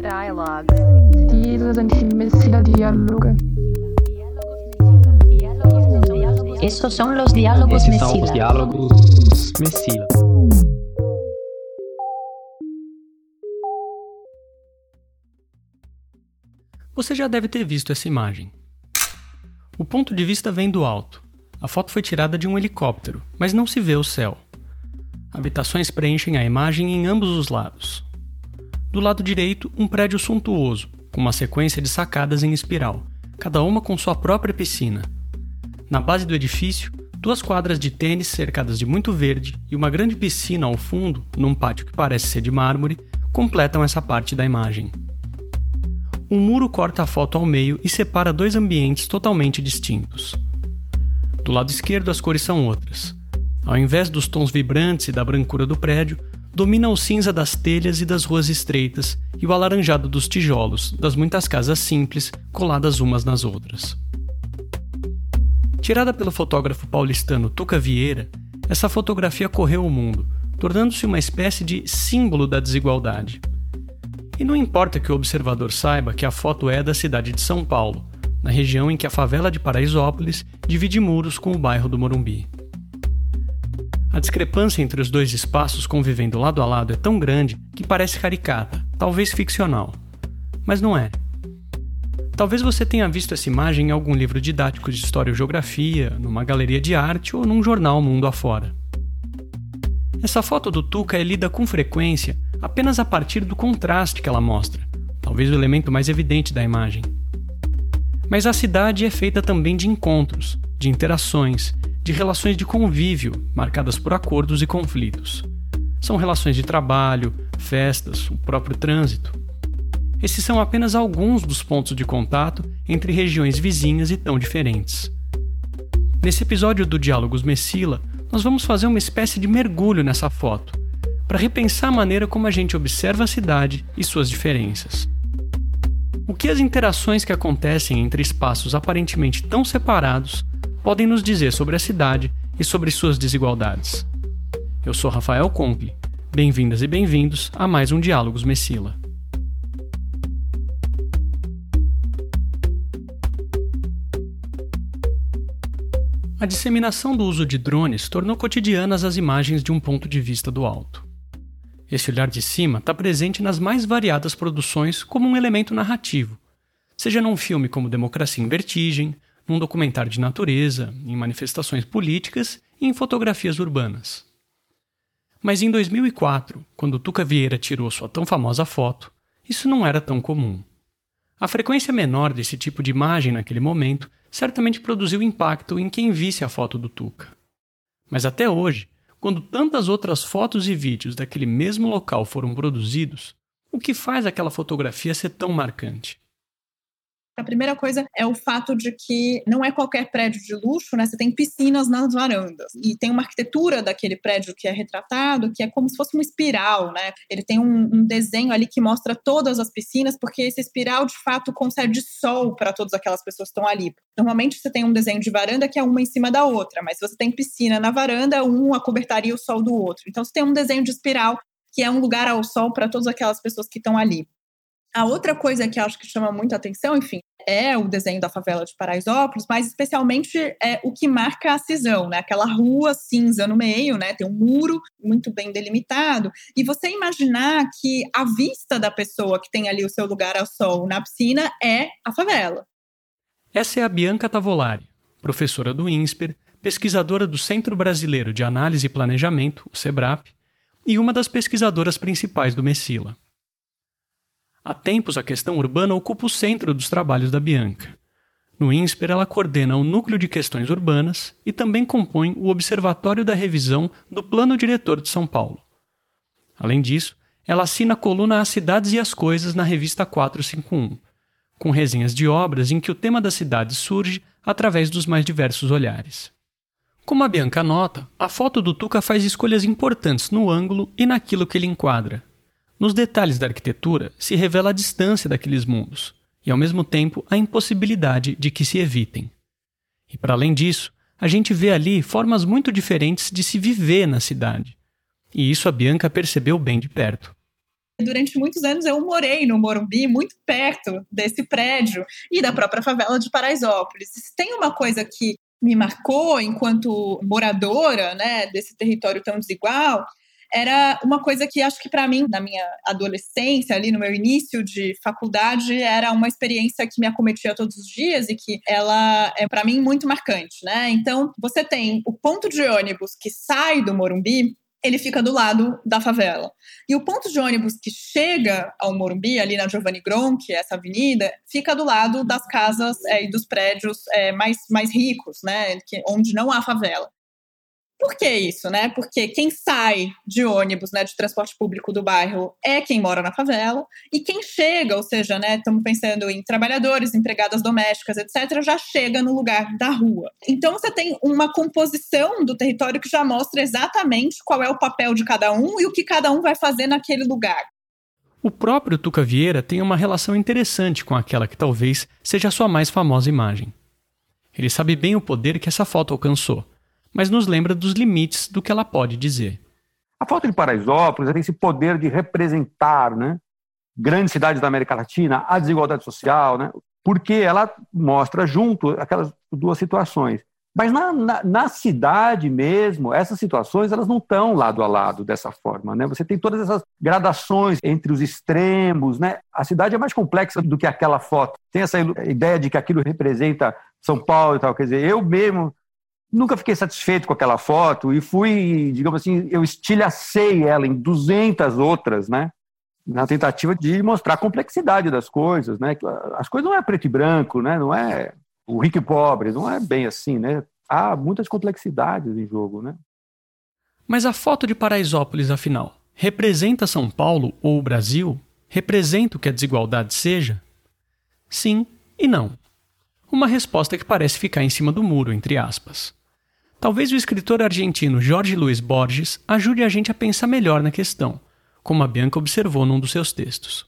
Dialogue. Sind Messina Dialoge. Estos son los diálogos Esses são os diálogos Messila. Você já deve ter visto essa imagem. O ponto de vista vem do alto. A foto foi tirada de um helicóptero, mas não se vê o céu. Habitações preenchem a imagem em ambos os lados. Do lado direito, um prédio suntuoso, com uma sequência de sacadas em espiral, cada uma com sua própria piscina. Na base do edifício, duas quadras de tênis cercadas de muito verde e uma grande piscina ao fundo, num pátio que parece ser de mármore, completam essa parte da imagem. Um muro corta a foto ao meio e separa dois ambientes totalmente distintos. Do lado esquerdo, as cores são outras. Ao invés dos tons vibrantes e da brancura do prédio, domina o cinza das telhas e das ruas estreitas e o alaranjado dos tijolos, das muitas casas simples coladas umas nas outras. Tirada pelo fotógrafo paulistano Tuca Vieira, essa fotografia correu o mundo, tornando-se uma espécie de símbolo da desigualdade. E não importa que o observador saiba que a foto é da cidade de São Paulo, na região em que a favela de Paraisópolis divide muros com o bairro do Morumbi. A discrepância entre os dois espaços convivendo lado a lado é tão grande que parece caricata, talvez ficcional. Mas não é. Talvez você tenha visto essa imagem em algum livro didático de história ou geografia, numa galeria de arte ou num jornal mundo afora. Essa foto do Tuca é lida com frequência apenas a partir do contraste que ela mostra, talvez o elemento mais evidente da imagem. Mas a cidade é feita também de encontros, de interações, de relações de convívio marcadas por acordos e conflitos. São relações de trabalho, festas, o próprio trânsito. Esses são apenas alguns dos pontos de contato entre regiões vizinhas e tão diferentes. Nesse episódio do Diálogos Messila, nós vamos fazer uma espécie de mergulho nessa foto, para repensar a maneira como a gente observa a cidade e suas diferenças. O que as interações que acontecem entre espaços aparentemente tão separados podem nos dizer sobre a cidade e sobre suas desigualdades? Eu sou Rafael Compi. Bem-vindas e bem-vindos a mais um Diálogos Messila. A disseminação do uso de drones tornou cotidianas as imagens de um ponto de vista do alto. Esse olhar de cima está presente nas mais variadas produções como um elemento narrativo, seja num filme como Democracia em Vertigem, num documentário de natureza, em manifestações políticas e em fotografias urbanas. Mas em 2004, quando Tuca Vieira tirou sua tão famosa foto, isso não era tão comum. A frequência menor desse tipo de imagem naquele momento certamente produziu impacto em quem visse a foto do Tuca. Mas até hoje, quando tantas outras fotos e vídeos daquele mesmo local foram produzidos, o que faz aquela fotografia ser tão marcante? A primeira coisa é o fato de que não é qualquer prédio de luxo, né? Você tem piscinas nas varandas. E tem uma arquitetura daquele prédio que é retratado, que é como se fosse uma espiral, né? Ele tem um, um desenho ali que mostra todas as piscinas, porque esse espiral, de fato, concede sol para todas aquelas pessoas que estão ali. Normalmente você tem um desenho de varanda que é uma em cima da outra, mas se você tem piscina na varanda, um acobertaria o sol do outro. Então você tem um desenho de espiral que é um lugar ao sol para todas aquelas pessoas que estão ali. A outra coisa que acho que chama muita atenção, enfim, é o desenho da favela de Paraisópolis, mas especialmente é o que marca a cisão, né? Aquela rua cinza no meio, né? Tem um muro muito bem delimitado. E você imaginar que a vista da pessoa que tem ali o seu lugar ao sol na piscina é a favela. Essa é a Bianca Tavolari, professora do INSPER, pesquisadora do Centro Brasileiro de Análise e Planejamento, o SEBRAP, e uma das pesquisadoras principais do Messila. Há tempos, a questão urbana ocupa o centro dos trabalhos da Bianca. No INSPER, ela coordena o Núcleo de Questões Urbanas e também compõe o Observatório da Revisão do Plano Diretor de São Paulo. Além disso, ela assina a coluna As Cidades e as Coisas na revista 451, com resenhas de obras em que o tema da cidade surge através dos mais diversos olhares. Como a Bianca nota, a foto do Tuca faz escolhas importantes no ângulo e naquilo que ele enquadra, nos detalhes da arquitetura se revela a distância daqueles mundos e, ao mesmo tempo, a impossibilidade de que se evitem. E, para além disso, a gente vê ali formas muito diferentes de se viver na cidade. E isso a Bianca percebeu bem de perto. Durante muitos anos eu morei no Morumbi, muito perto desse prédio e da própria favela de Paraisópolis. Tem uma coisa que me marcou enquanto moradora né, desse território tão desigual, era uma coisa que acho que para mim, na minha adolescência, ali no meu início de faculdade, era uma experiência que me acometia todos os dias e que ela é para mim muito marcante, né? Então, você tem o ponto de ônibus que sai do Morumbi, ele fica do lado da favela. E o ponto de ônibus que chega ao Morumbi, ali na Giovanni Gronchi, essa avenida, fica do lado das casas é, e dos prédios é, mais, mais ricos, né, que, onde não há favela. Por que isso, né? Porque quem sai de ônibus, né, de transporte público do bairro é quem mora na favela, e quem chega, ou seja, né, estamos pensando em trabalhadores, empregadas domésticas, etc., já chega no lugar da rua. Então você tem uma composição do território que já mostra exatamente qual é o papel de cada um e o que cada um vai fazer naquele lugar. O próprio Tuca Vieira tem uma relação interessante com aquela que talvez seja a sua mais famosa imagem. Ele sabe bem o poder que essa foto alcançou mas nos lembra dos limites do que ela pode dizer. A foto de Paraisópolis tem esse poder de representar né, grandes cidades da América Latina, a desigualdade social, né, porque ela mostra junto aquelas duas situações. Mas na, na, na, cidade mesmo, essas situações elas não estão lado a lado dessa forma. Né? Você tem todas essas gradações entre os extremos. Né? A cidade é mais complexa do que aquela foto. Tem essa ideia de que aquilo representa São Paulo e tal. Quer dizer, eu mesmo nunca fiquei satisfeito com aquela foto e fui, digamos assim, eu estilhacei ela em 200 outras, né? Na tentativa de mostrar a complexidade das coisas, né? As coisas não é preto e branco, né? Não é o rico e pobre, não é bem assim, né? Há muitas complexidades em jogo, né? Mas a foto de Paraisópolis, afinal, representa São Paulo ou o Brasil? Representa o que a desigualdade seja? Sim e não. Uma resposta que parece ficar em cima do muro, entre aspas. Talvez o escritor argentino Jorge Luiz Borges ajude a gente a pensar melhor na questão, como a Bianca observou num dos seus textos.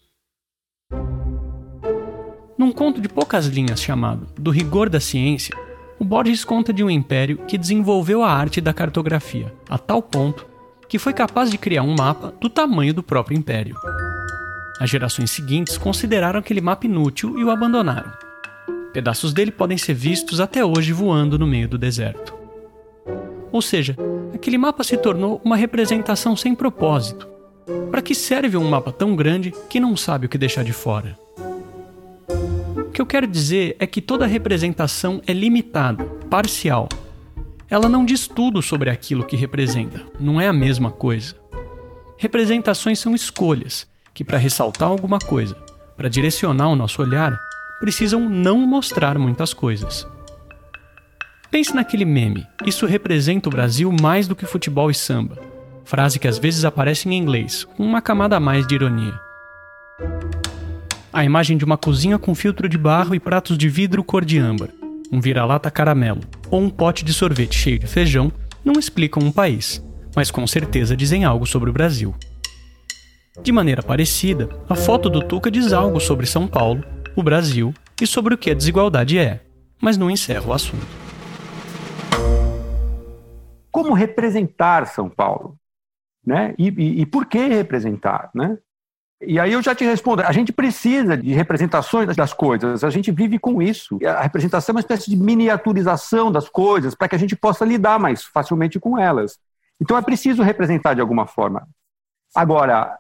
Num conto de poucas linhas chamado Do Rigor da Ciência, o Borges conta de um império que desenvolveu a arte da cartografia, a tal ponto que foi capaz de criar um mapa do tamanho do próprio império. As gerações seguintes consideraram aquele mapa inútil e o abandonaram. Pedaços dele podem ser vistos até hoje voando no meio do deserto. Ou seja, aquele mapa se tornou uma representação sem propósito. Para que serve um mapa tão grande que não sabe o que deixar de fora? O que eu quero dizer é que toda representação é limitada, parcial. Ela não diz tudo sobre aquilo que representa, não é a mesma coisa. Representações são escolhas que, para ressaltar alguma coisa, para direcionar o nosso olhar, precisam não mostrar muitas coisas. Pense naquele meme. Isso representa o Brasil mais do que futebol e samba. Frase que às vezes aparece em inglês, com uma camada a mais de ironia. A imagem de uma cozinha com filtro de barro e pratos de vidro cor de âmbar, um vira-lata caramelo ou um pote de sorvete cheio de feijão não explicam um país, mas com certeza dizem algo sobre o Brasil. De maneira parecida, a foto do Tuca diz algo sobre São Paulo, o Brasil e sobre o que a desigualdade é, mas não encerra o assunto como representar São Paulo, né? E, e, e, por que representar, né? E aí eu já te respondo, a gente precisa de representações das coisas, a gente vive com isso. A representação é uma espécie de miniaturização das coisas para que a gente possa lidar mais facilmente com elas. Então é preciso representar de alguma forma. Agora,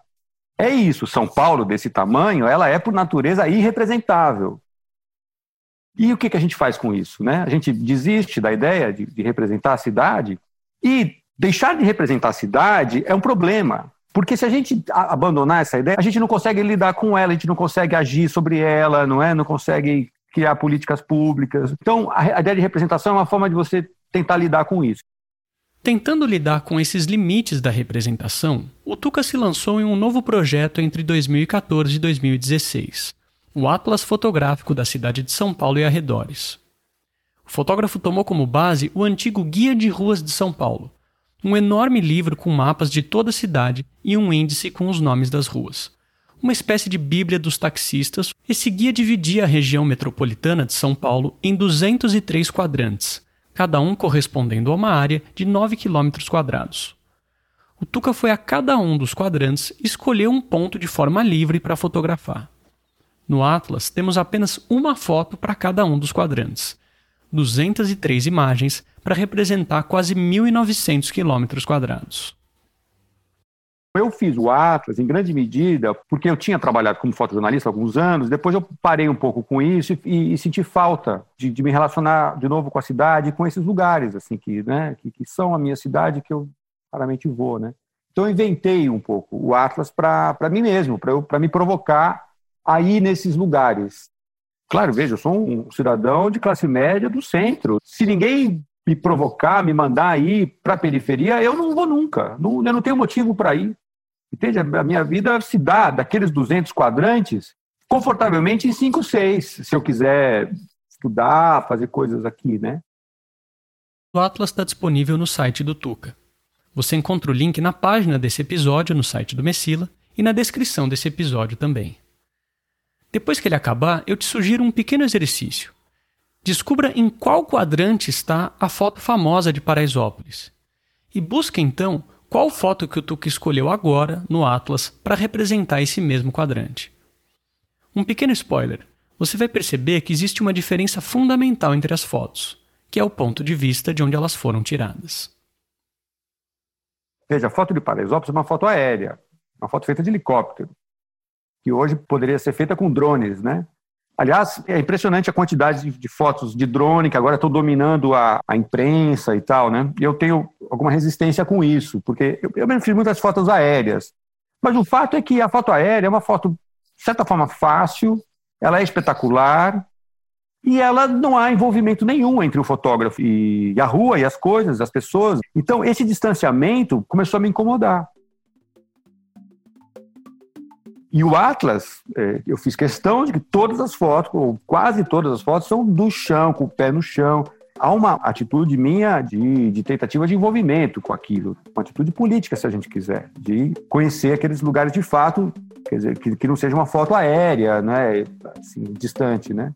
é isso, São Paulo desse tamanho, ela é por natureza irrepresentável. E o que, que a gente faz com isso? Né? A gente desiste da ideia de, de representar a cidade e deixar de representar a cidade é um problema. Porque se a gente abandonar essa ideia, a gente não consegue lidar com ela, a gente não consegue agir sobre ela, não é? Não consegue criar políticas públicas. Então, a ideia de representação é uma forma de você tentar lidar com isso. Tentando lidar com esses limites da representação, o Tuca se lançou em um novo projeto entre 2014 e 2016, o Atlas Fotográfico da cidade de São Paulo e arredores. O fotógrafo tomou como base o antigo Guia de Ruas de São Paulo, um enorme livro com mapas de toda a cidade e um índice com os nomes das ruas. Uma espécie de Bíblia dos taxistas, esse guia dividia a região metropolitana de São Paulo em 203 quadrantes, cada um correspondendo a uma área de 9 km. o Tuca foi a cada um dos quadrantes escolher um ponto de forma livre para fotografar. No Atlas, temos apenas uma foto para cada um dos quadrantes, 203 imagens para representar quase 1.900 quilômetros quadrados. Eu fiz o Atlas, em grande medida, porque eu tinha trabalhado como fotojornalista há alguns anos, depois eu parei um pouco com isso e, e senti falta de, de, me relacionar de novo com a cidade, com esses lugares, assim, que, né, que, que são a minha cidade, que eu raramente vou, né. Então eu inventei um pouco o Atlas para mim mesmo, para me provocar a ir nesses lugares. Claro, veja, eu sou um cidadão de classe média do centro. Se ninguém me provocar, me mandar ir para a periferia, eu não vou nunca. Não, eu não tenho motivo para ir. Entende? A minha vida se dá daqueles 200 quadrantes confortavelmente em 5, 6, se eu quiser estudar, fazer coisas aqui, né? O Atlas está disponível no site do Tuca. Você encontra o link na página desse episódio no site do Messila e na descrição desse episódio também. Depois que ele acabar, eu te sugiro um pequeno exercício. Descubra em qual quadrante está a foto famosa de Paraisópolis. E busque então qual foto que o Tuca escolheu agora no Atlas para representar esse mesmo quadrante. Um pequeno spoiler: você vai perceber que existe uma diferença fundamental entre as fotos, que é o ponto de vista de onde elas foram tiradas. Veja, a foto de Paraisópolis é uma foto aérea, uma foto feita de helicóptero que hoje poderia ser feita com drones, né? Aliás, é impressionante a quantidade de, fotos de drone que agora estão dominando a, a, imprensa e tal, né? Eu tenho alguma resistência com isso, porque eu, eu mesmo fiz muitas fotos aéreas. Mas o fato é que a foto aérea é uma foto, de certa forma, fácil, ela é espetacular e ela não há envolvimento nenhum entre o fotógrafo e a rua e as coisas, as pessoas. Então, esse distanciamento começou a me incomodar. E o Atlas, é, eu fiz questão de que todas as fotos, ou quase todas as fotos, são do chão, com o pé no chão. Há uma atitude minha de, de tentativa de envolvimento com aquilo, uma atitude política, se a gente quiser, de conhecer aqueles lugares de fato, quer dizer, que, que não seja uma foto aérea, né, assim, distante, né?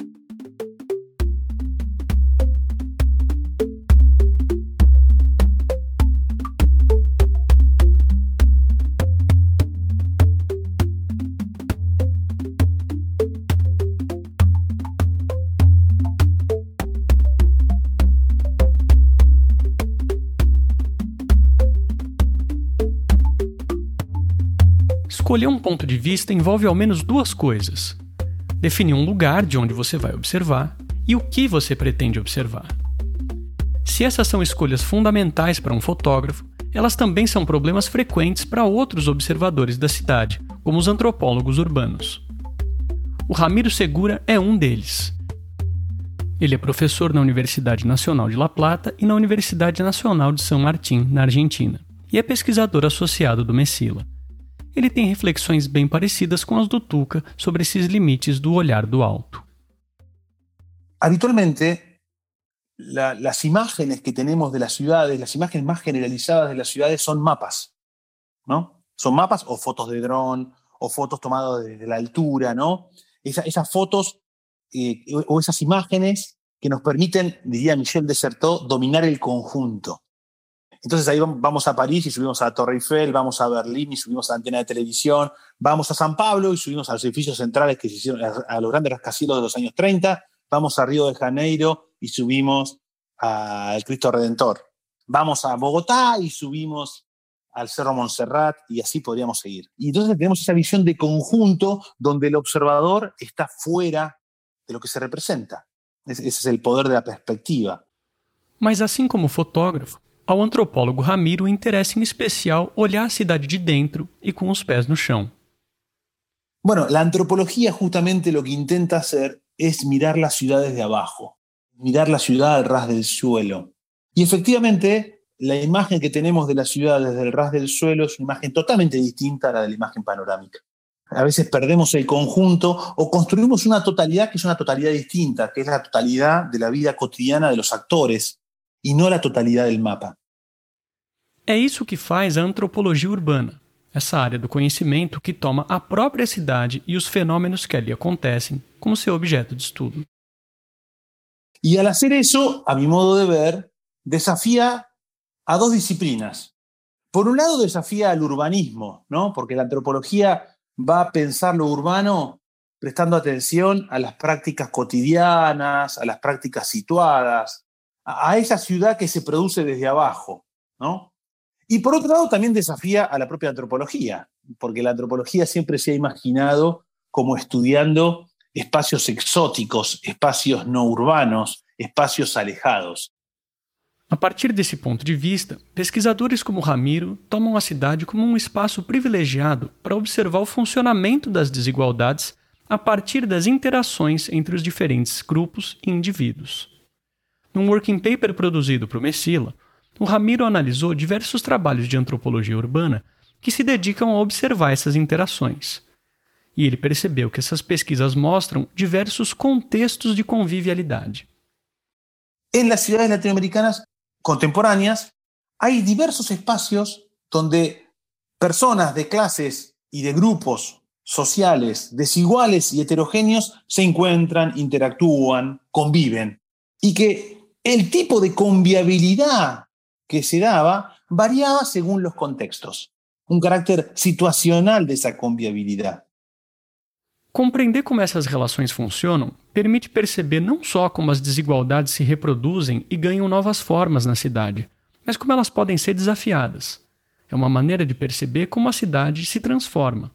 Escolher um ponto de vista envolve ao menos duas coisas: definir um lugar de onde você vai observar e o que você pretende observar. Se essas são escolhas fundamentais para um fotógrafo, elas também são problemas frequentes para outros observadores da cidade, como os antropólogos urbanos. O Ramiro Segura é um deles. Ele é professor na Universidade Nacional de La Plata e na Universidade Nacional de São Martín, na Argentina, e é pesquisador associado do Messila ele tem reflexões bem parecidas com as do Tuca sobre esses limites do olhar do alto. Habitualmente, la, las imágenes que tenemos de las ciudades, las imágenes más generalizadas de las ciudades son mapas, ¿no? Son mapas o fotos de dron o fotos tomadas desde la altura, ¿no? Esa, esas fotos eh, o esas imágenes que nos permiten, diría Michel Desertot, dominar el conjunto. Entonces ahí vamos a París y subimos a Torre Eiffel, vamos a Berlín y subimos a la antena de televisión, vamos a San Pablo y subimos a los edificios centrales que se hicieron a los grandes rascacielos de los años 30, vamos a Río de Janeiro y subimos al Cristo Redentor. Vamos a Bogotá y subimos al Cerro Montserrat y así podríamos seguir. Y entonces tenemos esa visión de conjunto donde el observador está fuera de lo que se representa. Ese es el poder de la perspectiva. Mas assim como fotógrafo, Ao antropólogo Ramiro interesa em especial olhar a cidade de dentro e com os pés no chão. Bueno, la antropología justamente lo que intenta hacer es mirar las ciudades de abajo, mirar la ciudad al ras del suelo. Y efectivamente, la imagen que tenemos de la ciudad desde el ras del suelo es una imagen totalmente distinta a la de la imagen panorámica. A veces perdemos el conjunto o construimos una totalidad que es una totalidad distinta, que es la totalidad de la vida cotidiana de los actores, e não a totalidade do mapa. É isso que faz a antropologia urbana, essa área do conhecimento que toma a própria cidade e os fenômenos que ali acontecem como seu objeto de estudo. E al hacer eso, a mi modo de ver, desafía a dos disciplinas. por un lado desafía al urbanismo, ¿no? Porque la antropología va a pensar lo urbano prestando atención a las prácticas cotidianas, a las prácticas situadas, a, esa ciudad que se produce desde abajo, ¿no? Y por otro lado también desafía a la propia antropología, porque la antropología siempre se ha imaginado como estudiando espacios exóticos, espacios no urbanos, espacios alejados. A partir desse ponto de vista, pesquisadores como Ramiro tomam a cidade como um espaço privilegiado para observar o funcionamento das desigualdades a partir das interações entre os diferentes grupos e indivíduos. Num working paper produzido para o Messila, o Ramiro analisou diversos trabalhos de antropologia urbana que se dedicam a observar essas interações. E ele percebeu que essas pesquisas mostram diversos contextos de convivialidade. En las ciudades latinoamericanas contemporáneas hay diversos espacios donde personas de clases y de grupos sociales desiguales y heterogéneos se encuentran, interactúan, conviven. Y que el tipo de conviabilidad que se daba variaba según los contextos. Un carácter situacional de esa conviabilidad. Compreender como essas relações funcionam permite perceber não só como as desigualdades se reproduzem e ganham novas formas na cidade, mas como elas podem ser desafiadas. É uma maneira de perceber como a cidade se transforma.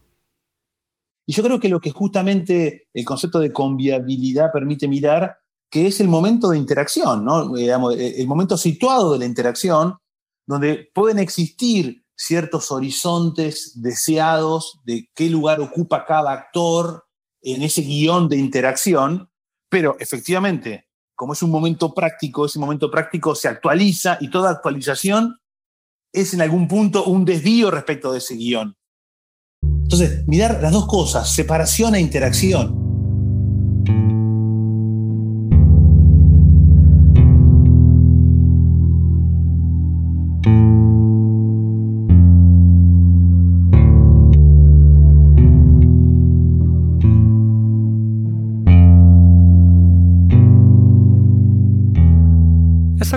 Y yo creo que lo que justamente el concepto de conviabilidad permite mirar, que es el momento de interacción, ¿no? Digamos, el momento situado de la interacción, donde pueden existir ciertos horizontes deseados de qué lugar ocupa cada actor en ese guion de interacción, pero efectivamente, como es un momento práctico, ese momento práctico se actualiza y toda actualización es en algún punto un desvío respecto de ese guion. Entonces, mirar las dos cosas, separación e interacción.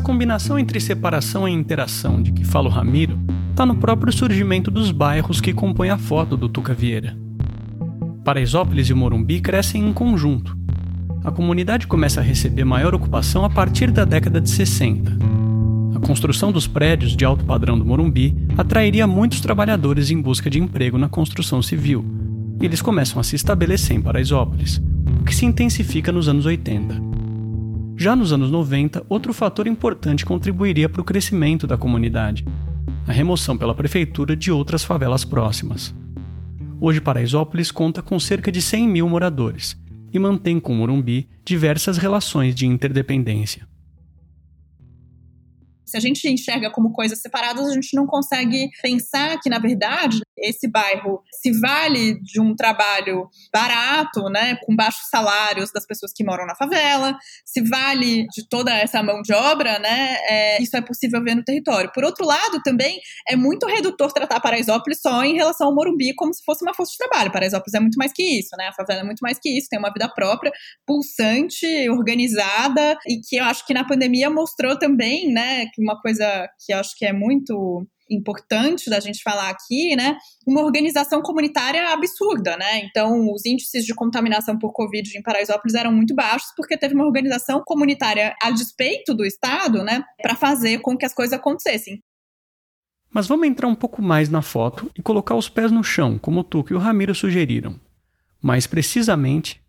Combinação entre separação e interação de que fala o Ramiro está no próprio surgimento dos bairros que compõem a foto do Tuca Vieira. Paraisópolis e Morumbi crescem em conjunto. A comunidade começa a receber maior ocupação a partir da década de 60. A construção dos prédios de alto padrão do Morumbi atrairia muitos trabalhadores em busca de emprego na construção civil, e eles começam a se estabelecer em Paraisópolis, o que se intensifica nos anos 80. Já nos anos 90, outro fator importante contribuiria para o crescimento da comunidade, a remoção pela prefeitura de outras favelas próximas. Hoje, Paraisópolis conta com cerca de 100 mil moradores e mantém com Morumbi diversas relações de interdependência. Se a gente enxerga como coisas separadas, a gente não consegue pensar que, na verdade, esse bairro se vale de um trabalho barato, né, com baixos salários das pessoas que moram na favela, se vale de toda essa mão de obra, né, é, isso é possível ver no território. Por outro lado, também é muito redutor tratar Paraisópolis só em relação ao Morumbi como se fosse uma força de trabalho. Paraisópolis é muito mais que isso, né, a favela é muito mais que isso, tem uma vida própria, pulsante, organizada e que eu acho que na pandemia mostrou também, né, uma coisa que eu acho que é muito importante da gente falar aqui, né? Uma organização comunitária absurda, né? Então, os índices de contaminação por Covid em Paraisópolis eram muito baixos porque teve uma organização comunitária a despeito do Estado, né? Para fazer com que as coisas acontecessem. Mas vamos entrar um pouco mais na foto e colocar os pés no chão, como o Tuco e o Ramiro sugeriram. Mais precisamente.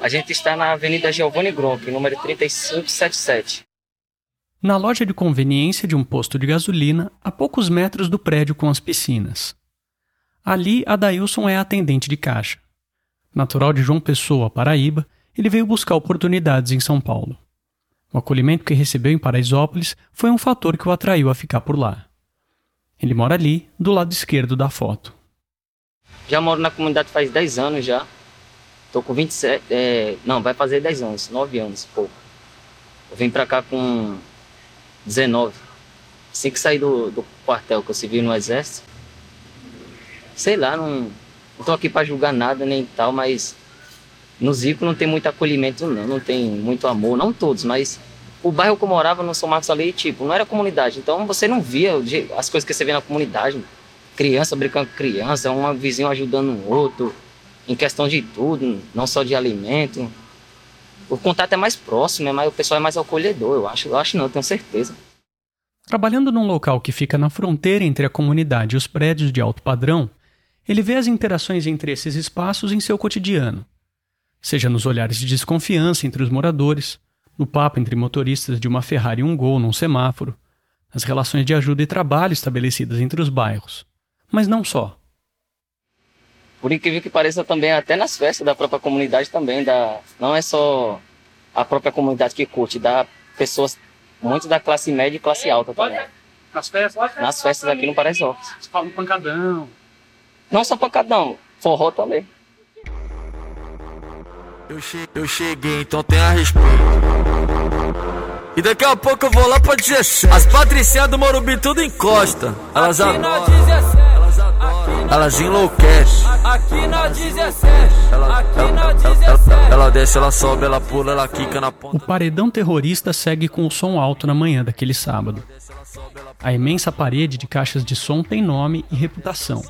A gente está na Avenida Giovanni Gronk, número 3577 na loja de conveniência de um posto de gasolina a poucos metros do prédio com as piscinas. Ali, Adailson é atendente de caixa. Natural de João Pessoa, Paraíba, ele veio buscar oportunidades em São Paulo. O acolhimento que recebeu em Paraisópolis foi um fator que o atraiu a ficar por lá. Ele mora ali, do lado esquerdo da foto. Já moro na comunidade faz 10 anos já. Tô com 27, é, não, vai fazer 10 anos, 9 anos, pouco. Eu vim pra cá com 19. Assim que saí do, do quartel que eu servi no exército. Sei lá, não, não tô aqui para julgar nada nem tal, mas no Zico não tem muito acolhimento não, não tem muito amor, não todos, mas o bairro que eu morava no São Marcos ali, tipo, não era comunidade. Então você não via as coisas que você vê na comunidade. Criança brincando com criança, um vizinho ajudando o outro, em questão de tudo, não só de alimento. O contato é mais próximo, é mais, o pessoal é mais acolhedor, eu acho. Eu acho não, eu tenho certeza. Trabalhando num local que fica na fronteira entre a comunidade e os prédios de alto padrão, ele vê as interações entre esses espaços em seu cotidiano, seja nos olhares de desconfiança entre os moradores, no papo entre motoristas de uma Ferrari e um Gol num semáforo, nas relações de ajuda e trabalho estabelecidas entre os bairros. Mas não só. Por incrível que pareça também, até nas festas da própria comunidade também, da, não é só a própria comunidade que curte, dá pessoas muito da classe média e classe alta também. Nas festas? Nas festas aqui no Paraisópolis. Você fala no pancadão. Não só pancadão, forró também. Eu, che eu cheguei, então tem a respeito. E daqui a pouco eu vou lá pra 17. As patricinhas do Morumbi tudo encosta. Elas adoram. Elas enlouquecem. Aqui na 17. Ela, Aqui ela, na ela, 17. ela, ela desce, ela sobe, ela pula, ela quica na ponta. O paredão terrorista segue com o som alto na manhã daquele sábado. A imensa parede de caixas de som tem nome e reputação.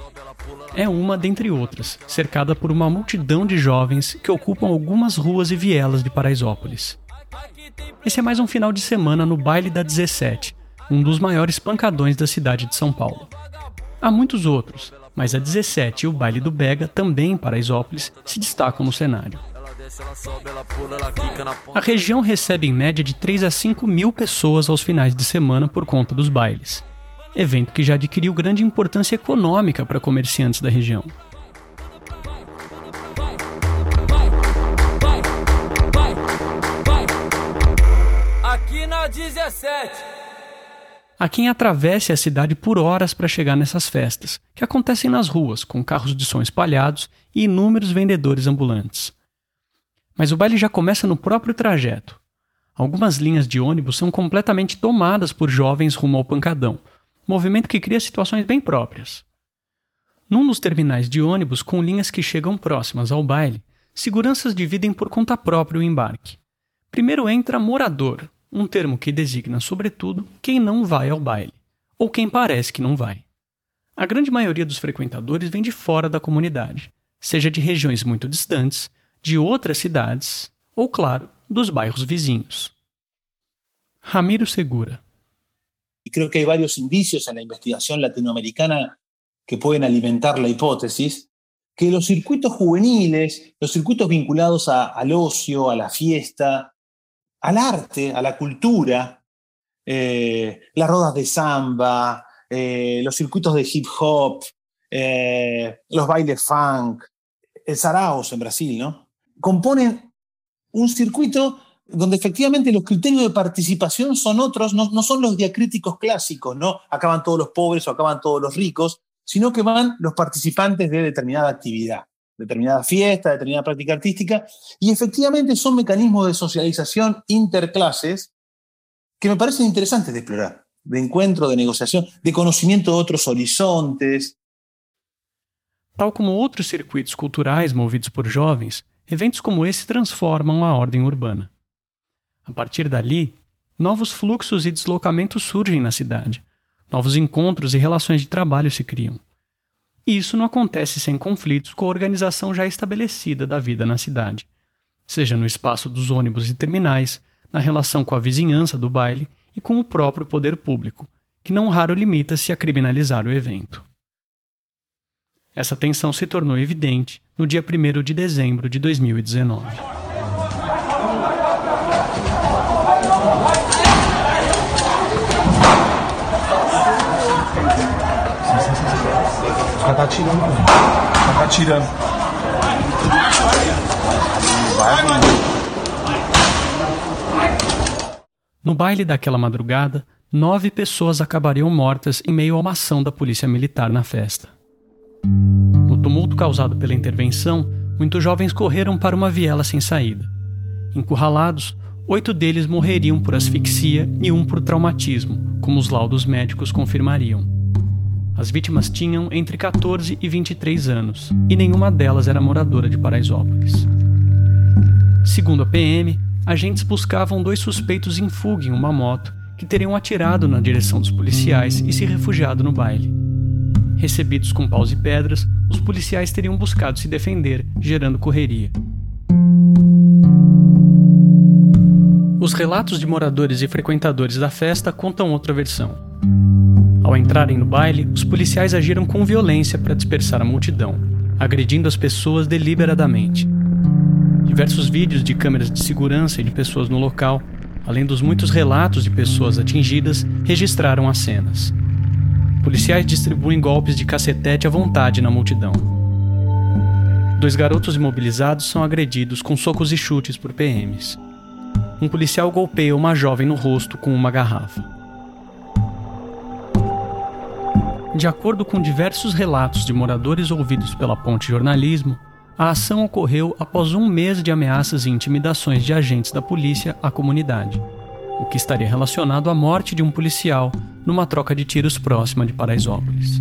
É uma dentre outras, cercada por uma multidão de jovens que ocupam algumas ruas e vielas de Paraisópolis. Esse é mais um final de semana no Baile da 17, um dos maiores pancadões da cidade de São Paulo. Há muitos outros, mas a 17 e o Baile do Bega, também em Paraisópolis, se destacam no cenário. A região recebe em média de 3 a 5 mil pessoas aos finais de semana por conta dos bailes. Evento que já adquiriu grande importância econômica para comerciantes da região. Aqui na 17. Há quem atravesse a cidade por horas para chegar nessas festas, que acontecem nas ruas, com carros de som espalhados e inúmeros vendedores ambulantes. Mas o baile já começa no próprio trajeto. Algumas linhas de ônibus são completamente tomadas por jovens rumo ao pancadão, movimento que cria situações bem próprias. Num dos terminais de ônibus com linhas que chegam próximas ao baile, seguranças dividem por conta própria o embarque. Primeiro entra morador, um termo que designa, sobretudo, quem não vai ao baile, ou quem parece que não vai. A grande maioria dos frequentadores vem de fora da comunidade, seja de regiões muito distantes, de outras cidades, ou, claro, dos bairros vizinhos. Ramiro Segura. Y creo que hay varios indicios en la latinoamericana que pueden alimentar la hipótesis que los circuitos juveniles, los circuitos vinculados a- al ocio, a la fiesta, al arte, a la cultura, eh, las rodas de samba, eh, los circuitos de hip hop, eh, los bailes funk, el saraos en Brasil, ¿no? Componen un circuito donde efectivamente los criterios de participación son otros, no, no son los diacríticos clásicos, ¿no? Acaban todos los pobres o acaban todos los ricos, sino que van los participantes de determinada actividad, determinada fiesta, determinada práctica artística, y efectivamente son mecanismos de socialización interclases que me parecen interesantes de explorar, de encuentro, de negociación, de conocimiento de otros horizontes. Tal como outros circuitos culturais movidos por jovens, eventos como esse transformam a ordem urbana. A partir dali, novos fluxos e deslocamentos surgem na cidade, novos encontros e relações de trabalho se criam. E isso não acontece sem conflitos com a organização já estabelecida da vida na cidade, seja no espaço dos ônibus e terminais, na relação com a vizinhança do baile e com o próprio poder público, que não raro limita-se a criminalizar o evento. Essa tensão se tornou evidente no dia 1 de dezembro de 2019. Os caras tá atirando, mano. Os caras tá atirando. Vai, mano. No baile daquela madrugada, nove pessoas acabariam mortas em meio a uma ação da polícia militar na festa. No tumulto causado pela intervenção, muitos jovens correram para uma viela sem saída. Encurralados, oito deles morreriam por asfixia e um por traumatismo, como os laudos médicos confirmariam. As vítimas tinham entre 14 e 23 anos, e nenhuma delas era moradora de Paraisópolis. Segundo a PM, agentes buscavam dois suspeitos em fuga em uma moto que teriam atirado na direção dos policiais e se refugiado no baile. Recebidos com paus e pedras, os policiais teriam buscado se defender, gerando correria. Os relatos de moradores e frequentadores da festa contam outra versão. Ao entrarem no baile, os policiais agiram com violência para dispersar a multidão, agredindo as pessoas deliberadamente. Diversos vídeos de câmeras de segurança e de pessoas no local, além dos muitos relatos de pessoas atingidas, registraram as cenas. Policiais distribuem golpes de cacetete à vontade na multidão. Dois garotos imobilizados são agredidos com socos e chutes por PMs um policial golpeia uma jovem no rosto com uma garrafa. De acordo com diversos relatos de moradores ouvidos pela Ponte Jornalismo, a ação ocorreu após um mês de ameaças e intimidações de agentes da polícia à comunidade, o que estaria relacionado à morte de um policial numa troca de tiros próxima de Paraisópolis.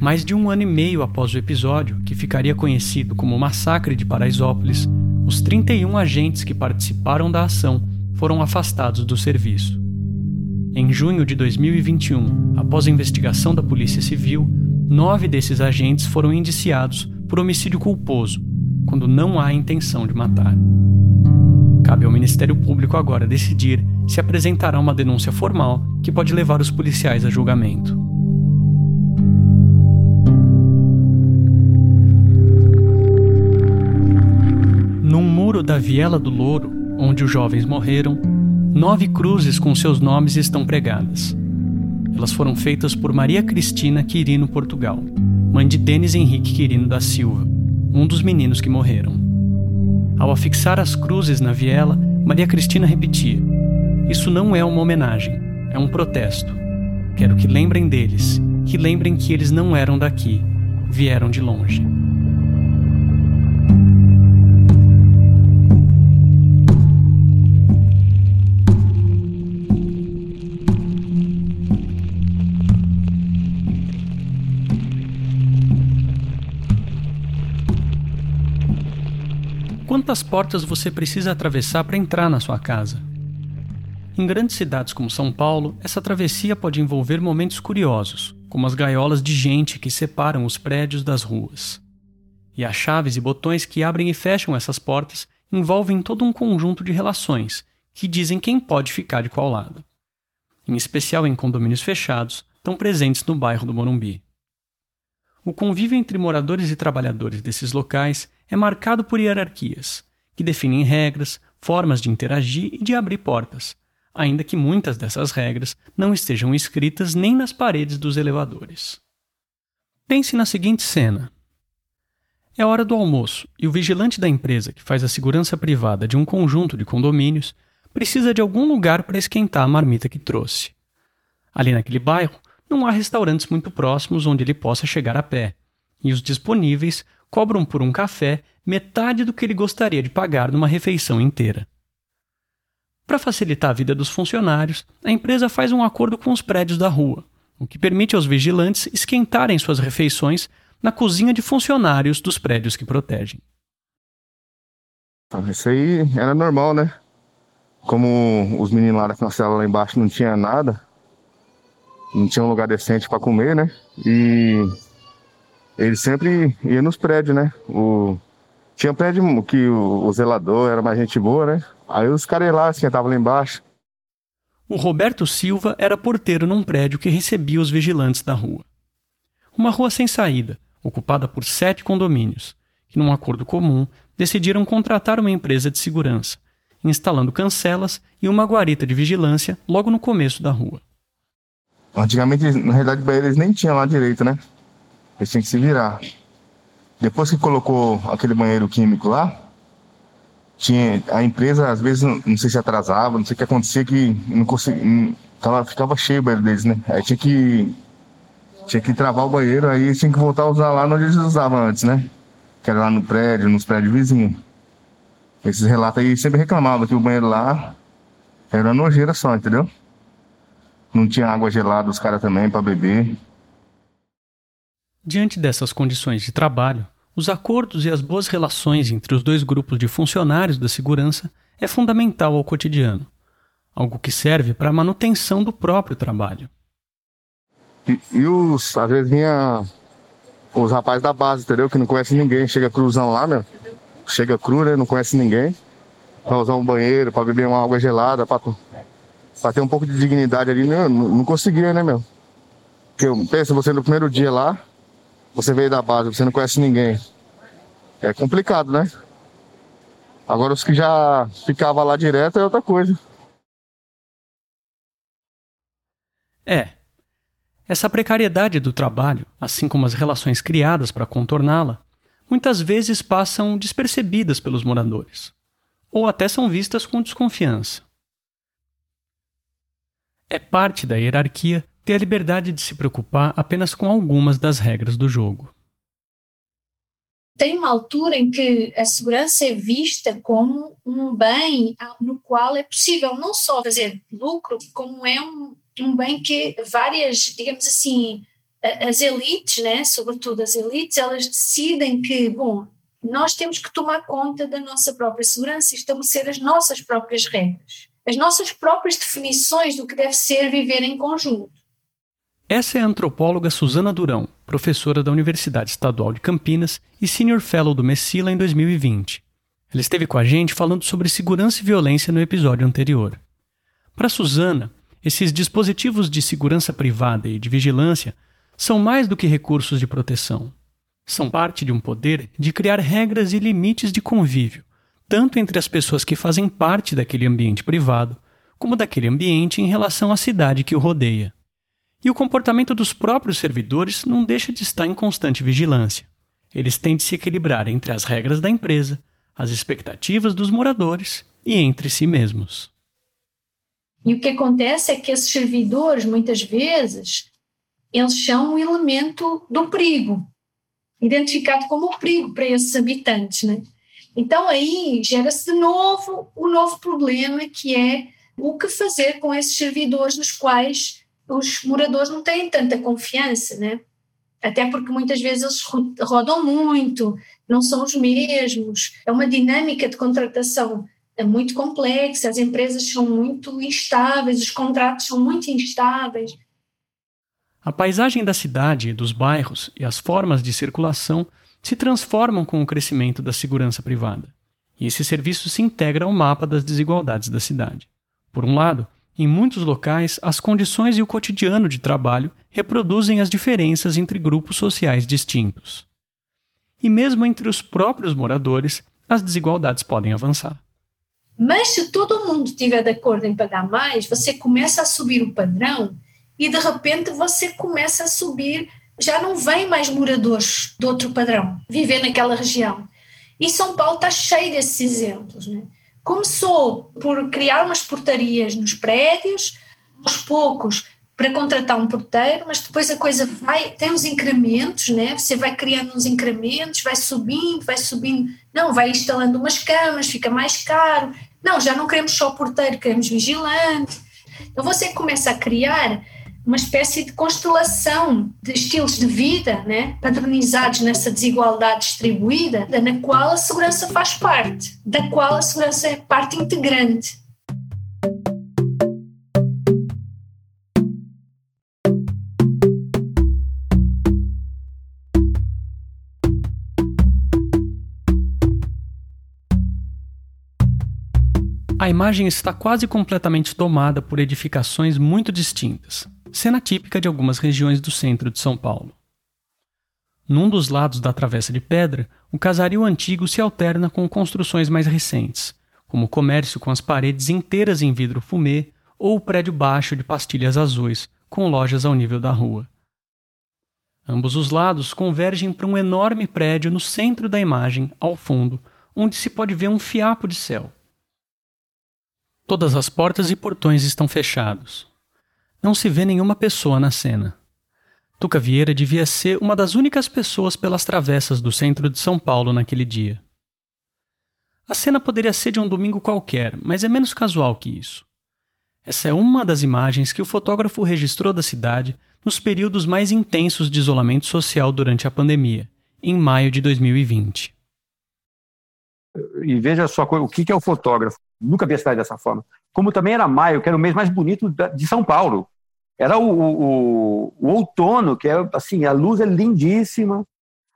Mais de um ano e meio após o episódio, que ficaria conhecido como Massacre de Paraisópolis, os 31 agentes que participaram da ação foram afastados do serviço. Em junho de 2021, após a investigação da Polícia Civil, nove desses agentes foram indiciados por homicídio culposo, quando não há intenção de matar. Cabe ao Ministério Público agora decidir se apresentará uma denúncia formal que pode levar os policiais a julgamento. muro da Viela do Louro, onde os jovens morreram, nove cruzes com seus nomes estão pregadas. Elas foram feitas por Maria Cristina Quirino Portugal, mãe de Denis Henrique Quirino da Silva, um dos meninos que morreram. Ao afixar as cruzes na viela, Maria Cristina repetia: Isso não é uma homenagem, é um protesto. Quero que lembrem deles, que lembrem que eles não eram daqui, vieram de longe. Quantas portas você precisa atravessar para entrar na sua casa? Em grandes cidades como São Paulo, essa travessia pode envolver momentos curiosos, como as gaiolas de gente que separam os prédios das ruas. E as chaves e botões que abrem e fecham essas portas envolvem todo um conjunto de relações que dizem quem pode ficar de qual lado. Em especial em condomínios fechados, tão presentes no bairro do Morumbi. O convívio entre moradores e trabalhadores desses locais é marcado por hierarquias, que definem regras, formas de interagir e de abrir portas, ainda que muitas dessas regras não estejam escritas nem nas paredes dos elevadores. Pense na seguinte cena. É hora do almoço e o vigilante da empresa que faz a segurança privada de um conjunto de condomínios precisa de algum lugar para esquentar a marmita que trouxe. Ali naquele bairro, não há restaurantes muito próximos onde ele possa chegar a pé, e os disponíveis cobram por um café metade do que ele gostaria de pagar numa refeição inteira. Para facilitar a vida dos funcionários, a empresa faz um acordo com os prédios da rua, o que permite aos vigilantes esquentarem suas refeições na cozinha de funcionários dos prédios que protegem. Isso aí era normal, né? Como os meninos lá da cela lá embaixo não tinha nada, não tinha um lugar decente para comer, né? E ele sempre ia nos prédios, né? O... Tinha prédio que o, zelador era mais gente boa, né? Aí os caras lá, sentavam lá embaixo. O Roberto Silva era porteiro num prédio que recebia os vigilantes da rua. Uma rua sem saída, ocupada por sete condomínios, que, num acordo comum, decidiram contratar uma empresa de segurança, instalando cancelas e uma guarita de vigilância logo no começo da rua. Antigamente, na realidade, eles nem tinham lá direito, né? Eles tinham que se virar. Depois que colocou aquele banheiro químico lá, tinha a empresa às vezes não, não sei se atrasava, não sei o que acontecia que não conseguia, tava, ficava cheio o banheiro deles, né? Aí tinha que tinha que travar o banheiro, aí tinha que voltar a usar lá onde eles usavam antes, né? Que era lá no prédio, nos prédios vizinhos. Esses relatos aí sempre reclamavam que o banheiro lá era nojeira só, entendeu? Não tinha água gelada os caras também para beber. Diante dessas condições de trabalho, os acordos e as boas relações entre os dois grupos de funcionários da segurança é fundamental ao cotidiano, algo que serve para a manutenção do próprio trabalho. E, e os, às vezes vinha os rapazes da base, entendeu? Que não conhece ninguém, chega cruzão lá, meu. Chega cru, né? Não conhece ninguém. Pra usar um banheiro, pra beber uma água gelada, pra, pra ter um pouco de dignidade ali, né? não, não conseguia, né, meu? Porque pensa, você no primeiro dia lá, você veio da base, você não conhece ninguém. É complicado, né? Agora os que já ficavam lá direto é outra coisa. É. Essa precariedade do trabalho, assim como as relações criadas para contorná-la, muitas vezes passam despercebidas pelos moradores, ou até são vistas com desconfiança. É parte da hierarquia ter a liberdade de se preocupar apenas com algumas das regras do jogo. Tem uma altura em que a segurança é vista como um bem no qual é possível não só fazer lucro, como é um, um bem que várias, digamos assim, as elites, né, sobretudo as elites, elas decidem que, bom, nós temos que tomar conta da nossa própria segurança e estabelecer as nossas próprias regras, as nossas próprias definições do que deve ser viver em conjunto. Essa é a antropóloga Suzana Durão, professora da Universidade Estadual de Campinas e senior fellow do Messila em 2020. Ela esteve com a gente falando sobre segurança e violência no episódio anterior. Para Suzana, esses dispositivos de segurança privada e de vigilância são mais do que recursos de proteção. São parte de um poder de criar regras e limites de convívio, tanto entre as pessoas que fazem parte daquele ambiente privado, como daquele ambiente em relação à cidade que o rodeia. E o comportamento dos próprios servidores não deixa de estar em constante vigilância. Eles têm de se equilibrar entre as regras da empresa, as expectativas dos moradores e entre si mesmos. E o que acontece é que esses servidores, muitas vezes, eles são um elemento do perigo, identificado como um perigo para esses habitantes. Né? Então aí gera-se de novo o novo problema que é o que fazer com esses servidores nos quais os moradores não têm tanta confiança, né? Até porque muitas vezes eles rodam muito, não são os mesmos. É uma dinâmica de contratação é muito complexa, as empresas são muito instáveis, os contratos são muito instáveis. A paisagem da cidade, dos bairros e as formas de circulação se transformam com o crescimento da segurança privada. E esse serviço se integra ao mapa das desigualdades da cidade. Por um lado, em muitos locais, as condições e o cotidiano de trabalho reproduzem as diferenças entre grupos sociais distintos. E mesmo entre os próprios moradores, as desigualdades podem avançar. Mas se todo mundo estiver de acordo em pagar mais, você começa a subir o padrão e de repente você começa a subir, já não vem mais moradores de outro padrão viver naquela região. E São Paulo está cheio desses exemplos. Né? Começou por criar umas portarias nos prédios, aos poucos para contratar um porteiro, mas depois a coisa vai, tem uns incrementos, né? Você vai criando uns incrementos, vai subindo, vai subindo, não, vai instalando umas camas, fica mais caro. Não, já não queremos só porteiro, queremos vigilante. Então você começa a criar uma espécie de constelação de estilos de vida, né, padronizados nessa desigualdade distribuída, na qual a segurança faz parte, da qual a segurança é parte integrante. A imagem está quase completamente tomada por edificações muito distintas, cena típica de algumas regiões do centro de São Paulo. Num dos lados da travessa de pedra, o casario antigo se alterna com construções mais recentes, como o comércio com as paredes inteiras em vidro fumê ou o prédio baixo de pastilhas azuis, com lojas ao nível da rua. Ambos os lados convergem para um enorme prédio no centro da imagem, ao fundo, onde se pode ver um fiapo de céu. Todas as portas e portões estão fechados. Não se vê nenhuma pessoa na cena. Tuca Vieira devia ser uma das únicas pessoas pelas travessas do centro de São Paulo naquele dia. A cena poderia ser de um domingo qualquer, mas é menos casual que isso. Essa é uma das imagens que o fotógrafo registrou da cidade nos períodos mais intensos de isolamento social durante a pandemia em maio de 2020. E veja só o que é o fotógrafo. Nunca vi a cidade dessa forma. Como também era maio, que era o mês mais bonito de São Paulo. Era o, o, o outono, que é assim, a luz é lindíssima,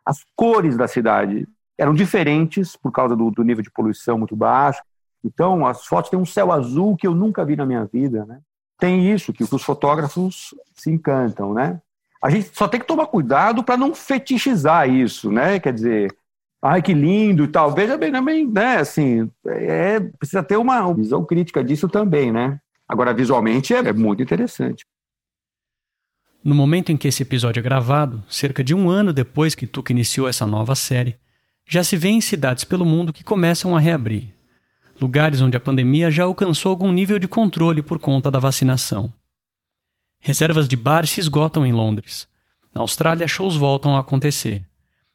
as cores da cidade eram diferentes por causa do, do nível de poluição muito baixo. Então, as fotos têm um céu azul que eu nunca vi na minha vida, né? Tem isso que os fotógrafos se encantam, né? A gente só tem que tomar cuidado para não fetichizar isso, né? Quer dizer, ai que lindo e tal. Veja bem, também, né? Assim, é, precisa ter uma visão crítica disso também, né? Agora, visualmente, é, é muito interessante. No momento em que esse episódio é gravado, cerca de um ano depois que Tuca iniciou essa nova série, já se vê em cidades pelo mundo que começam a reabrir. Lugares onde a pandemia já alcançou algum nível de controle por conta da vacinação. Reservas de bar se esgotam em Londres. Na Austrália, shows voltam a acontecer.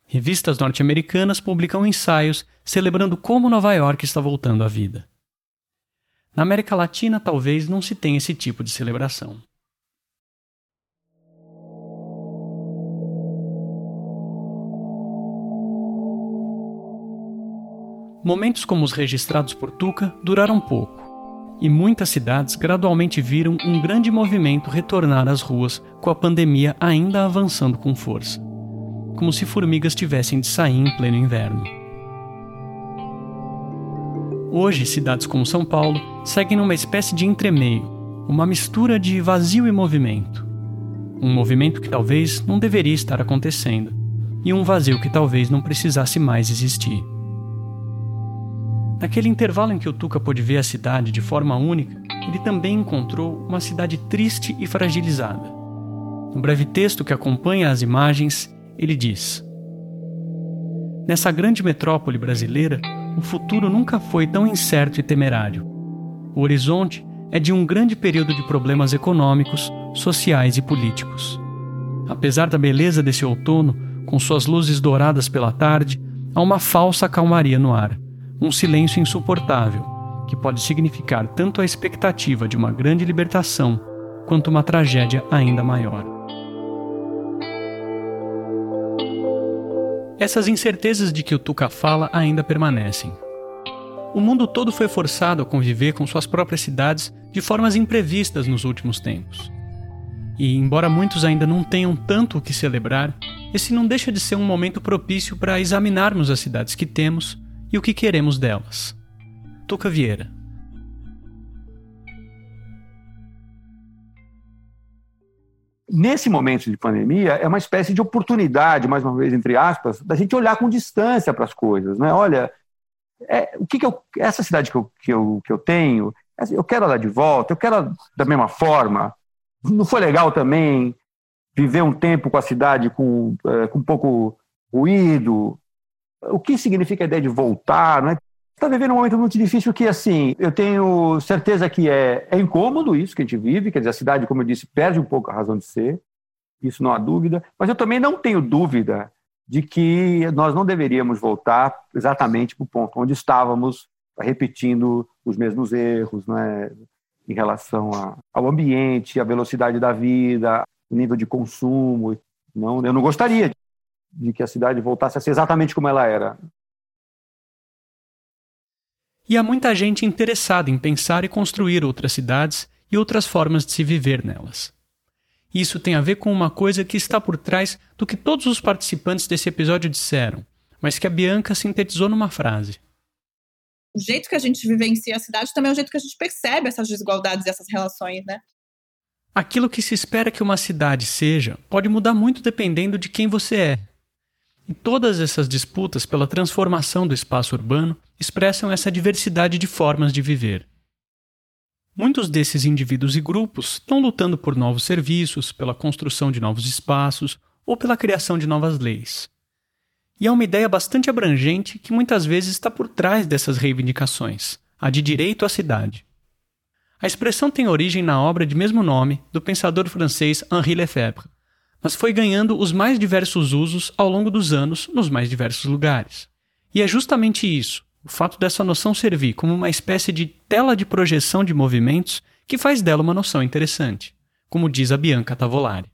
Revistas norte-americanas publicam ensaios celebrando como Nova York está voltando à vida. Na América Latina, talvez não se tenha esse tipo de celebração. Momentos como os registrados por Tuca duraram pouco, e muitas cidades gradualmente viram um grande movimento retornar às ruas com a pandemia ainda avançando com força, como se formigas tivessem de sair em pleno inverno. Hoje, cidades como São Paulo seguem numa espécie de entremeio, uma mistura de vazio e movimento. Um movimento que talvez não deveria estar acontecendo, e um vazio que talvez não precisasse mais existir. Naquele intervalo em que o Tuca pôde ver a cidade de forma única, ele também encontrou uma cidade triste e fragilizada. No breve texto que acompanha as imagens, ele diz: Nessa grande metrópole brasileira, o futuro nunca foi tão incerto e temerário. O horizonte é de um grande período de problemas econômicos, sociais e políticos. Apesar da beleza desse outono, com suas luzes douradas pela tarde, há uma falsa calmaria no ar um silêncio insuportável, que pode significar tanto a expectativa de uma grande libertação quanto uma tragédia ainda maior. Essas incertezas de que o Tuca fala ainda permanecem. O mundo todo foi forçado a conviver com suas próprias cidades de formas imprevistas nos últimos tempos. E, embora muitos ainda não tenham tanto o que celebrar, esse não deixa de ser um momento propício para examinarmos as cidades que temos e o que queremos delas. Tuca Vieira. Nesse momento de pandemia, é uma espécie de oportunidade, mais uma vez, entre aspas, da gente olhar com distância para as coisas. Né? Olha, é, o que, que eu, essa cidade que eu, que, eu, que eu tenho, eu quero ela de volta, eu quero ela da mesma forma. Não foi legal também viver um tempo com a cidade com, é, com pouco ruído, o que significa a ideia de voltar, não é? Está vivendo um momento muito difícil que, assim, eu tenho certeza que é, é incômodo isso que a gente vive, quer dizer, a cidade, como eu disse, perde um pouco a razão de ser, isso não há dúvida, mas eu também não tenho dúvida de que nós não deveríamos voltar exatamente para o ponto onde estávamos, repetindo os mesmos erros, né, em relação a, ao ambiente, à velocidade da vida, nível de consumo. Não, eu não gostaria de que a cidade voltasse a ser exatamente como ela era. E há muita gente interessada em pensar e construir outras cidades e outras formas de se viver nelas. Isso tem a ver com uma coisa que está por trás do que todos os participantes desse episódio disseram, mas que a Bianca sintetizou numa frase. O jeito que a gente vivencia a cidade também é o jeito que a gente percebe essas desigualdades e essas relações, né? Aquilo que se espera que uma cidade seja pode mudar muito dependendo de quem você é, e todas essas disputas pela transformação do espaço urbano expressam essa diversidade de formas de viver. Muitos desses indivíduos e grupos estão lutando por novos serviços, pela construção de novos espaços ou pela criação de novas leis. E há uma ideia bastante abrangente que muitas vezes está por trás dessas reivindicações, a de direito à cidade. A expressão tem origem na obra de mesmo nome do pensador francês Henri Lefebvre, mas foi ganhando os mais diversos usos ao longo dos anos nos mais diversos lugares. E é justamente isso, o fato dessa noção servir como uma espécie de tela de projeção de movimentos, que faz dela uma noção interessante, como diz a Bianca Tavolari.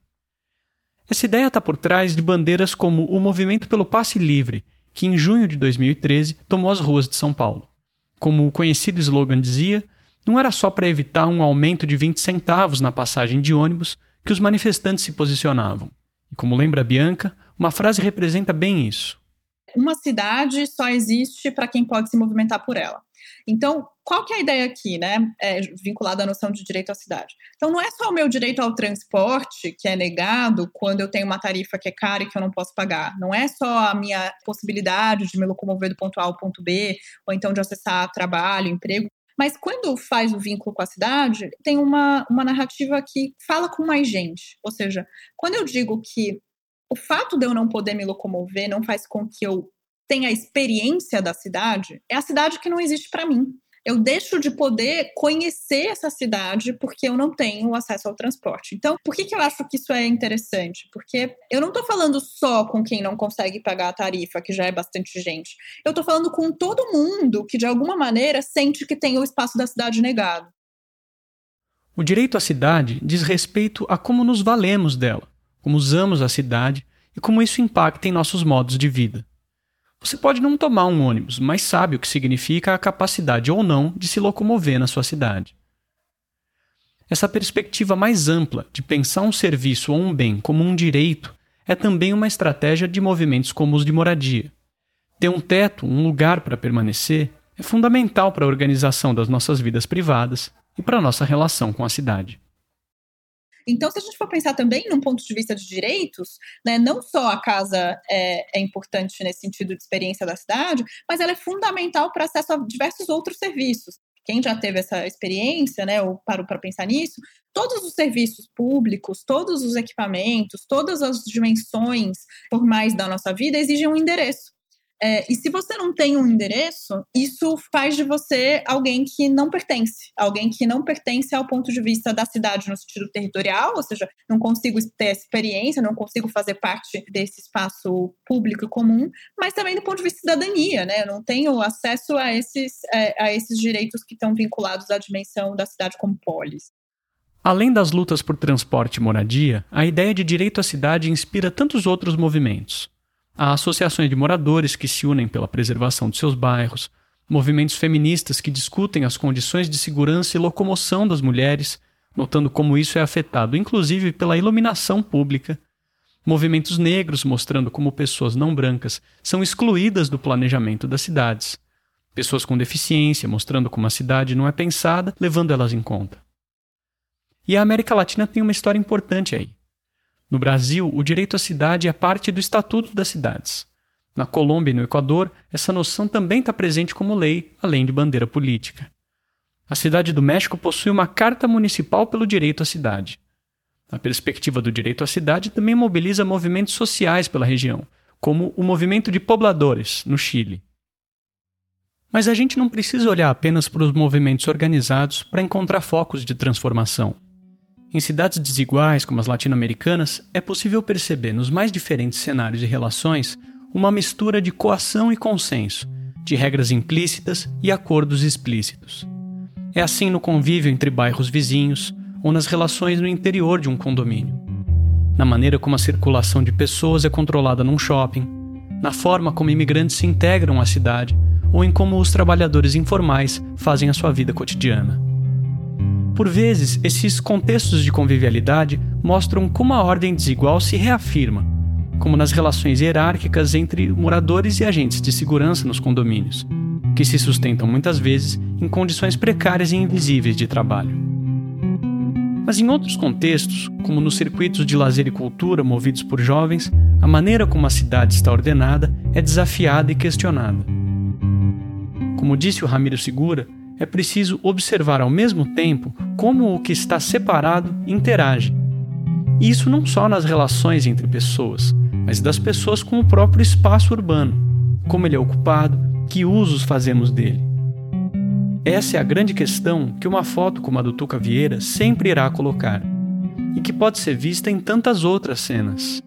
Essa ideia está por trás de bandeiras como o Movimento pelo Passe Livre, que em junho de 2013 tomou as ruas de São Paulo. Como o conhecido slogan dizia, não era só para evitar um aumento de 20 centavos na passagem de ônibus que os manifestantes se posicionavam. E como lembra Bianca, uma frase representa bem isso. Uma cidade só existe para quem pode se movimentar por ela. Então, qual que é a ideia aqui, né? É, vinculada à noção de direito à cidade. Então, não é só o meu direito ao transporte que é negado quando eu tenho uma tarifa que é cara e que eu não posso pagar. Não é só a minha possibilidade de me locomover do ponto A ao ponto B, ou então de acessar trabalho, emprego. Mas quando faz o vínculo com a cidade, tem uma, uma narrativa que fala com mais gente. Ou seja, quando eu digo que o fato de eu não poder me locomover não faz com que eu tenha a experiência da cidade, é a cidade que não existe para mim eu deixo de poder conhecer essa cidade porque eu não tenho acesso ao transporte. Então, por que, que eu acho que isso é interessante? Porque eu não estou falando só com quem não consegue pagar a tarifa, que já é bastante gente. Eu estou falando com todo mundo que, de alguma maneira, sente que tem o espaço da cidade negado. O direito à cidade diz respeito a como nos valemos dela, como usamos a cidade e como isso impacta em nossos modos de vida. Você pode não tomar um ônibus, mas sabe o que significa a capacidade ou não de se locomover na sua cidade. Essa perspectiva mais ampla de pensar um serviço ou um bem como um direito é também uma estratégia de movimentos como os de moradia. Ter um teto, um lugar para permanecer, é fundamental para a organização das nossas vidas privadas e para a nossa relação com a cidade. Então, se a gente for pensar também num ponto de vista de direitos, né, não só a casa é, é importante nesse sentido de experiência da cidade, mas ela é fundamental para acesso a diversos outros serviços. Quem já teve essa experiência, né, ou parou para pensar nisso, todos os serviços públicos, todos os equipamentos, todas as dimensões formais da nossa vida exigem um endereço. É, e se você não tem um endereço, isso faz de você alguém que não pertence, alguém que não pertence ao ponto de vista da cidade no sentido territorial, ou seja, não consigo ter experiência, não consigo fazer parte desse espaço público comum, mas também do ponto de vista de cidadania, né? Eu não tenho acesso a esses, é, a esses direitos que estão vinculados à dimensão da cidade como polis. Além das lutas por transporte e moradia, a ideia de direito à cidade inspira tantos outros movimentos. Há associações de moradores que se unem pela preservação de seus bairros, movimentos feministas que discutem as condições de segurança e locomoção das mulheres, notando como isso é afetado inclusive pela iluminação pública, movimentos negros mostrando como pessoas não brancas são excluídas do planejamento das cidades, pessoas com deficiência mostrando como a cidade não é pensada, levando elas em conta. E a América Latina tem uma história importante aí. No Brasil, o direito à cidade é parte do Estatuto das Cidades. Na Colômbia e no Equador, essa noção também está presente como lei, além de bandeira política. A cidade do México possui uma Carta Municipal pelo Direito à Cidade. A perspectiva do direito à cidade também mobiliza movimentos sociais pela região, como o movimento de pobladores, no Chile. Mas a gente não precisa olhar apenas para os movimentos organizados para encontrar focos de transformação. Em cidades desiguais como as latino-americanas, é possível perceber nos mais diferentes cenários de relações uma mistura de coação e consenso, de regras implícitas e acordos explícitos. É assim no convívio entre bairros vizinhos ou nas relações no interior de um condomínio. Na maneira como a circulação de pessoas é controlada num shopping, na forma como imigrantes se integram à cidade ou em como os trabalhadores informais fazem a sua vida cotidiana. Por vezes, esses contextos de convivialidade mostram como a ordem desigual se reafirma, como nas relações hierárquicas entre moradores e agentes de segurança nos condomínios, que se sustentam muitas vezes em condições precárias e invisíveis de trabalho. Mas em outros contextos, como nos circuitos de lazer e cultura movidos por jovens, a maneira como a cidade está ordenada é desafiada e questionada. Como disse o Ramiro Segura, é preciso observar ao mesmo tempo como o que está separado interage. E isso não só nas relações entre pessoas, mas das pessoas com o próprio espaço urbano, como ele é ocupado, que usos fazemos dele. Essa é a grande questão que uma foto como a do Tuca Vieira sempre irá colocar, e que pode ser vista em tantas outras cenas.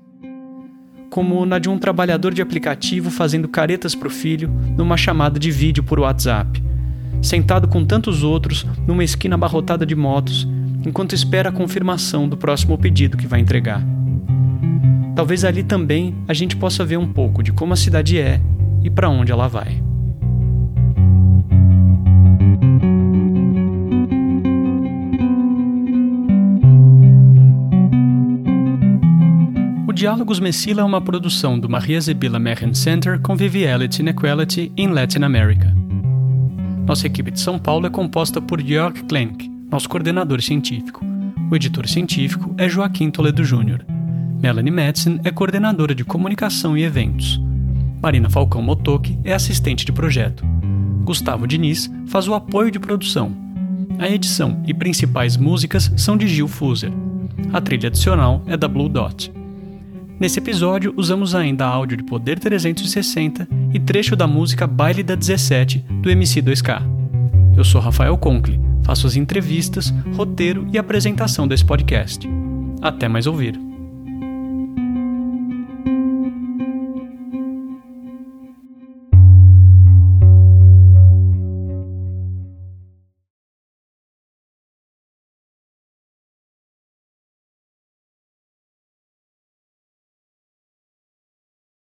Como na de um trabalhador de aplicativo fazendo caretas para o filho numa chamada de vídeo por WhatsApp, sentado com tantos outros numa esquina abarrotada de motos, enquanto espera a confirmação do próximo pedido que vai entregar. Talvez ali também a gente possa ver um pouco de como a cidade é e para onde ela vai. O Diálogos Messila é uma produção do Maria Zebila Mehen Center Conviviality and Equality in Latin America. Nossa equipe de São Paulo é composta por Jörg Klenk, nosso coordenador científico. O editor científico é Joaquim Toledo Júnior. Melanie Madsen é coordenadora de comunicação e eventos. Marina Falcão Motoki é assistente de projeto. Gustavo Diniz faz o apoio de produção. A edição e principais músicas são de Gil Fuser. A trilha adicional é da Blue Dot. Nesse episódio, usamos ainda áudio de Poder 360 e trecho da música Baile da 17 do MC2K. Eu sou Rafael Conkle, faço as entrevistas, roteiro e apresentação desse podcast. Até mais ouvir.